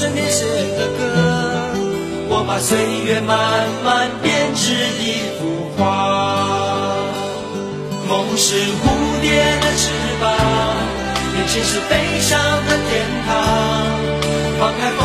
春天写的歌，我把岁月慢慢编织一幅画。梦是蝴蝶的翅膀，眼前是飞翔的天堂。放开风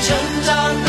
成长。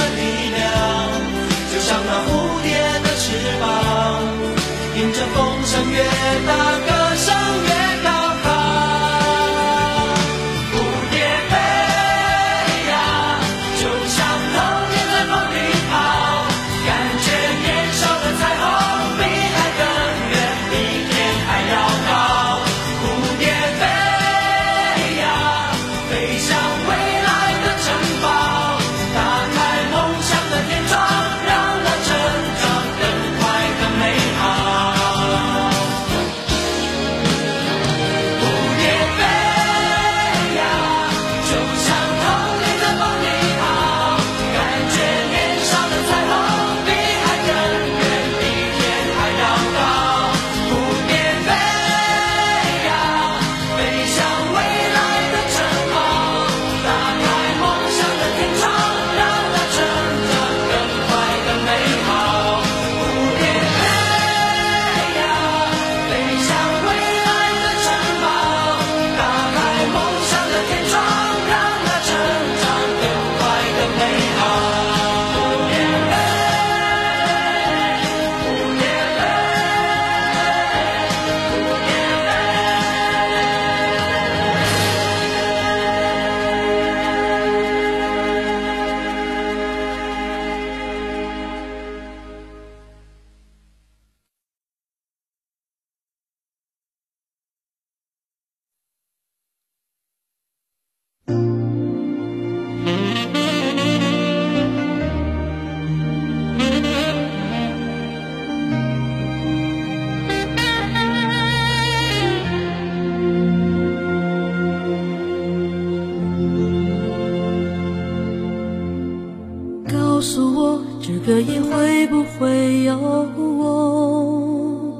告诉我，这个夜会不会有我？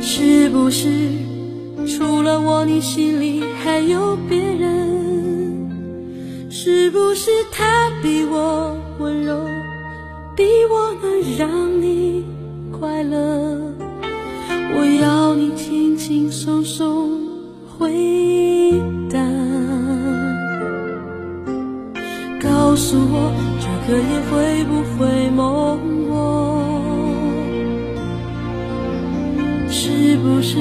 是不是除了我，你心里还有别人？是不是他比我温柔，比我能让你是不是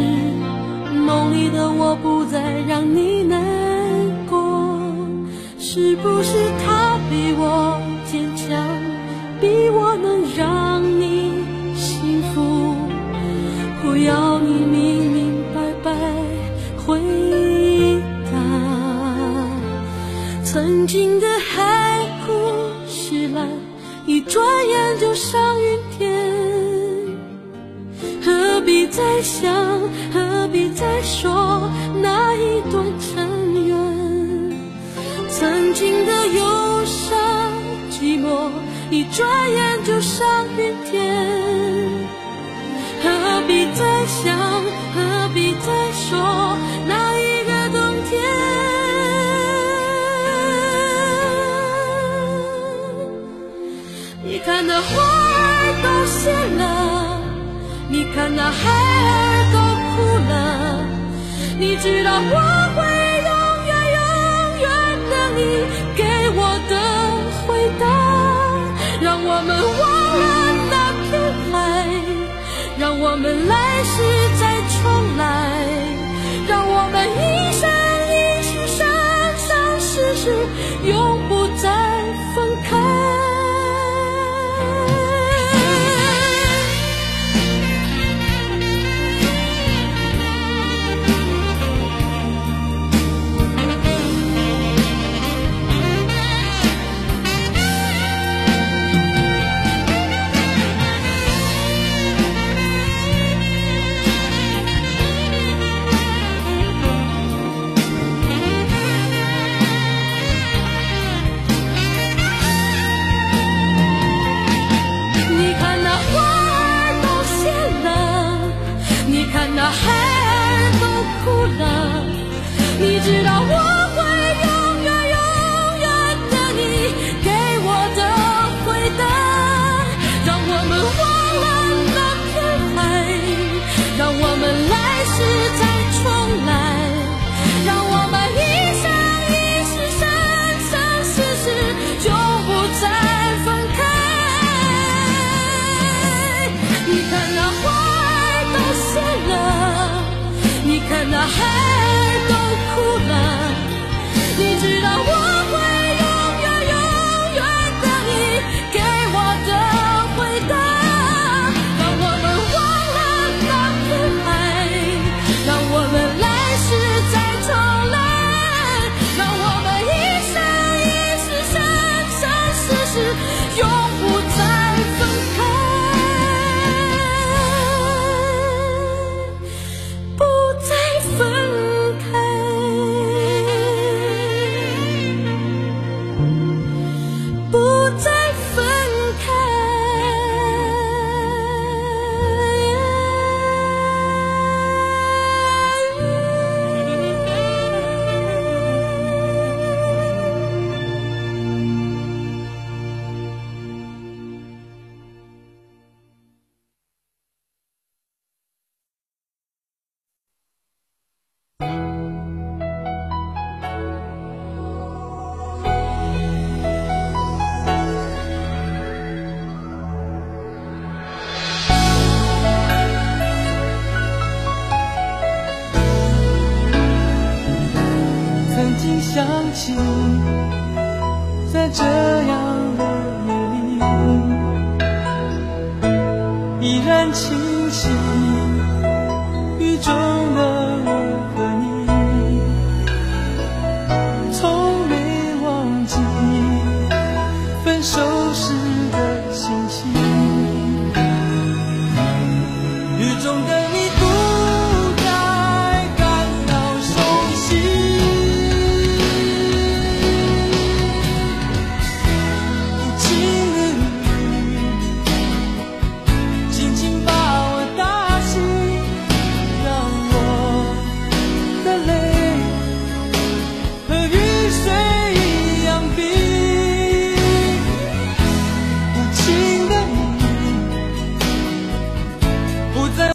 梦里的我不再让你难过？是不是他比我坚强，比我能让你幸福？我要你明明白白回答。曾经的海枯石烂，一转眼就上必再想，何必再说那一段尘缘？曾经的忧伤寂寞，一转眼就上云天。何必再想，何必再说那一个冬天？你看那花儿都谢了，看那孩儿都哭了，你知道我会永远永远等你给我的回答，让我们忘了那片海，让我们来世再重来，让我们一生一世生生世世永知道我会永远永远等你给我的回答，让我们忘了那片海，让我们来世再重来，让我们一生一世生生世世永不再分开。你看那花儿都谢了，你看那孩